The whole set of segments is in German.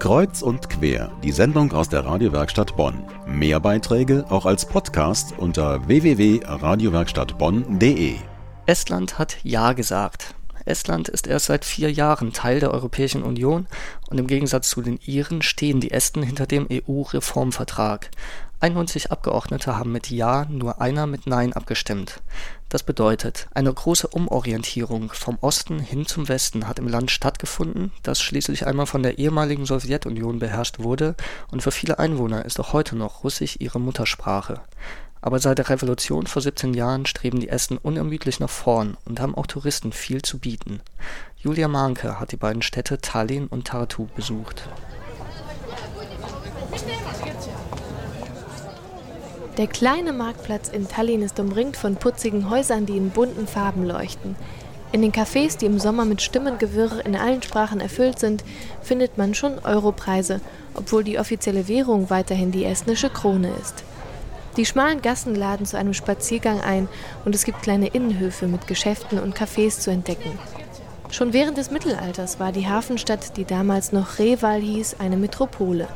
Kreuz und quer, die Sendung aus der Radiowerkstatt Bonn. Mehr Beiträge auch als Podcast unter www.radiowerkstattbonn.de. Estland hat Ja gesagt. Estland ist erst seit vier Jahren Teil der Europäischen Union und im Gegensatz zu den Iren stehen die Esten hinter dem EU-Reformvertrag. 91 Abgeordnete haben mit Ja, nur einer mit Nein abgestimmt. Das bedeutet, eine große Umorientierung vom Osten hin zum Westen hat im Land stattgefunden, das schließlich einmal von der ehemaligen Sowjetunion beherrscht wurde und für viele Einwohner ist auch heute noch Russisch ihre Muttersprache. Aber seit der Revolution vor 17 Jahren streben die Esten unermüdlich nach vorn und haben auch Touristen viel zu bieten. Julia Mahnke hat die beiden Städte Tallinn und Tartu besucht. Der kleine Marktplatz in Tallinn ist umringt von putzigen Häusern, die in bunten Farben leuchten. In den Cafés, die im Sommer mit Stimmengewirr in allen Sprachen erfüllt sind, findet man schon Europreise, obwohl die offizielle Währung weiterhin die estnische Krone ist. Die schmalen Gassen laden zu einem Spaziergang ein und es gibt kleine Innenhöfe mit Geschäften und Cafés zu entdecken. Schon während des Mittelalters war die Hafenstadt, die damals noch Reval hieß, eine Metropole.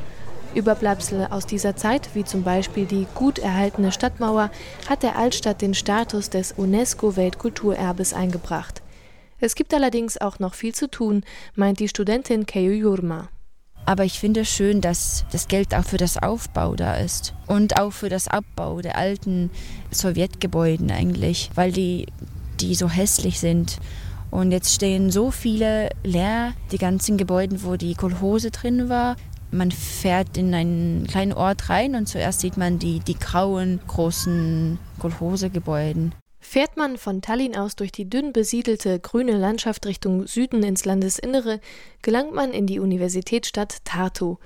Überbleibsel aus dieser Zeit, wie zum Beispiel die gut erhaltene Stadtmauer, hat der Altstadt den Status des UNESCO-Weltkulturerbes eingebracht. Es gibt allerdings auch noch viel zu tun, meint die Studentin Keiu Jurma. Aber ich finde es schön, dass das Geld auch für das Aufbau da ist und auch für das Abbau der alten Sowjetgebäuden eigentlich, weil die, die so hässlich sind. Und jetzt stehen so viele leer, die ganzen Gebäude, wo die Kolhose drin war. Man fährt in einen kleinen Ort rein und zuerst sieht man die, die grauen, großen Kolhosegebäude. Fährt man von Tallinn aus durch die dünn besiedelte grüne Landschaft Richtung Süden ins Landesinnere, gelangt man in die Universitätsstadt Tartu.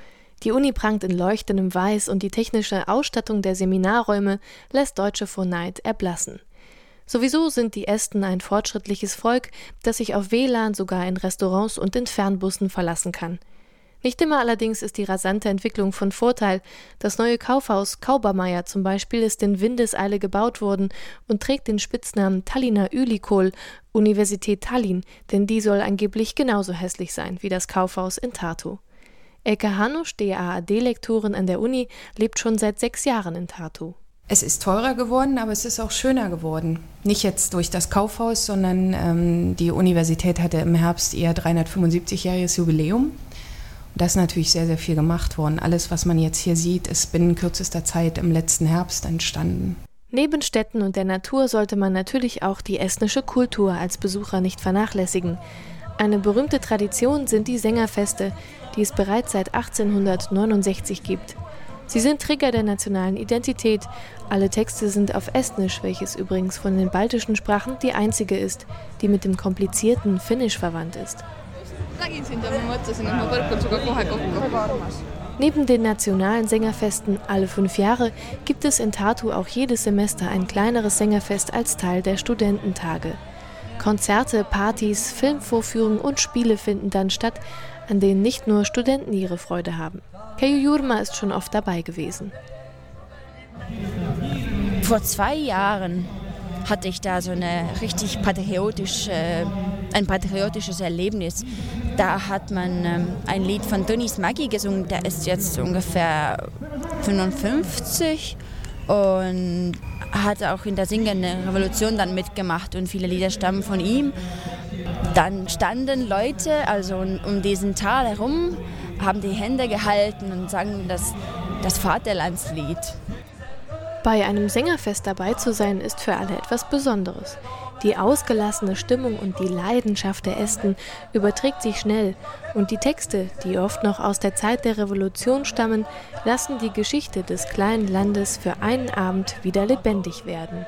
Die Uni prangt in leuchtendem Weiß und die technische Ausstattung der Seminarräume lässt Deutsche vor Neid erblassen. Sowieso sind die Esten ein fortschrittliches Volk, das sich auf WLAN sogar in Restaurants und in Fernbussen verlassen kann. Nicht immer allerdings ist die rasante Entwicklung von Vorteil. Das neue Kaufhaus Kaubermeier zum Beispiel ist in Windeseile gebaut worden und trägt den Spitznamen Tallinner Ylikol, Universität Tallinn, denn die soll angeblich genauso hässlich sein wie das Kaufhaus in Tartu. Elke Hanusch, DAAD-Lektorin an der Uni, lebt schon seit sechs Jahren in Tartu. Es ist teurer geworden, aber es ist auch schöner geworden. Nicht jetzt durch das Kaufhaus, sondern ähm, die Universität hatte im Herbst ihr 375-jähriges Jubiläum. Da ist natürlich sehr, sehr viel gemacht worden. Alles, was man jetzt hier sieht, ist binnen kürzester Zeit im letzten Herbst entstanden. Neben Städten und der Natur sollte man natürlich auch die estnische Kultur als Besucher nicht vernachlässigen. Eine berühmte Tradition sind die Sängerfeste, die es bereits seit 1869 gibt. Sie sind Trigger der nationalen Identität. Alle Texte sind auf Estnisch, welches übrigens von den baltischen Sprachen die einzige ist, die mit dem komplizierten Finnisch verwandt ist. Neben den nationalen Sängerfesten alle fünf Jahre gibt es in Tartu auch jedes Semester ein kleineres Sängerfest als Teil der Studententage. Konzerte, Partys, Filmvorführungen und Spiele finden dann statt, an denen nicht nur Studenten ihre Freude haben. Keju Jurma ist schon oft dabei gewesen. Vor zwei Jahren hatte ich da so eine richtig patriotische, ein patriotisches Erlebnis. Da hat man ähm, ein Lied von Donis Maggi gesungen, der ist jetzt ungefähr 55 und hat auch in der singenden Revolution dann mitgemacht und viele Lieder stammen von ihm. Dann standen Leute also um diesen Tal herum, haben die Hände gehalten und sangen das, das Vaterlandslied. Bei einem Sängerfest dabei zu sein, ist für alle etwas Besonderes. Die ausgelassene Stimmung und die Leidenschaft der Ästen überträgt sich schnell und die Texte, die oft noch aus der Zeit der Revolution stammen, lassen die Geschichte des kleinen Landes für einen Abend wieder lebendig werden.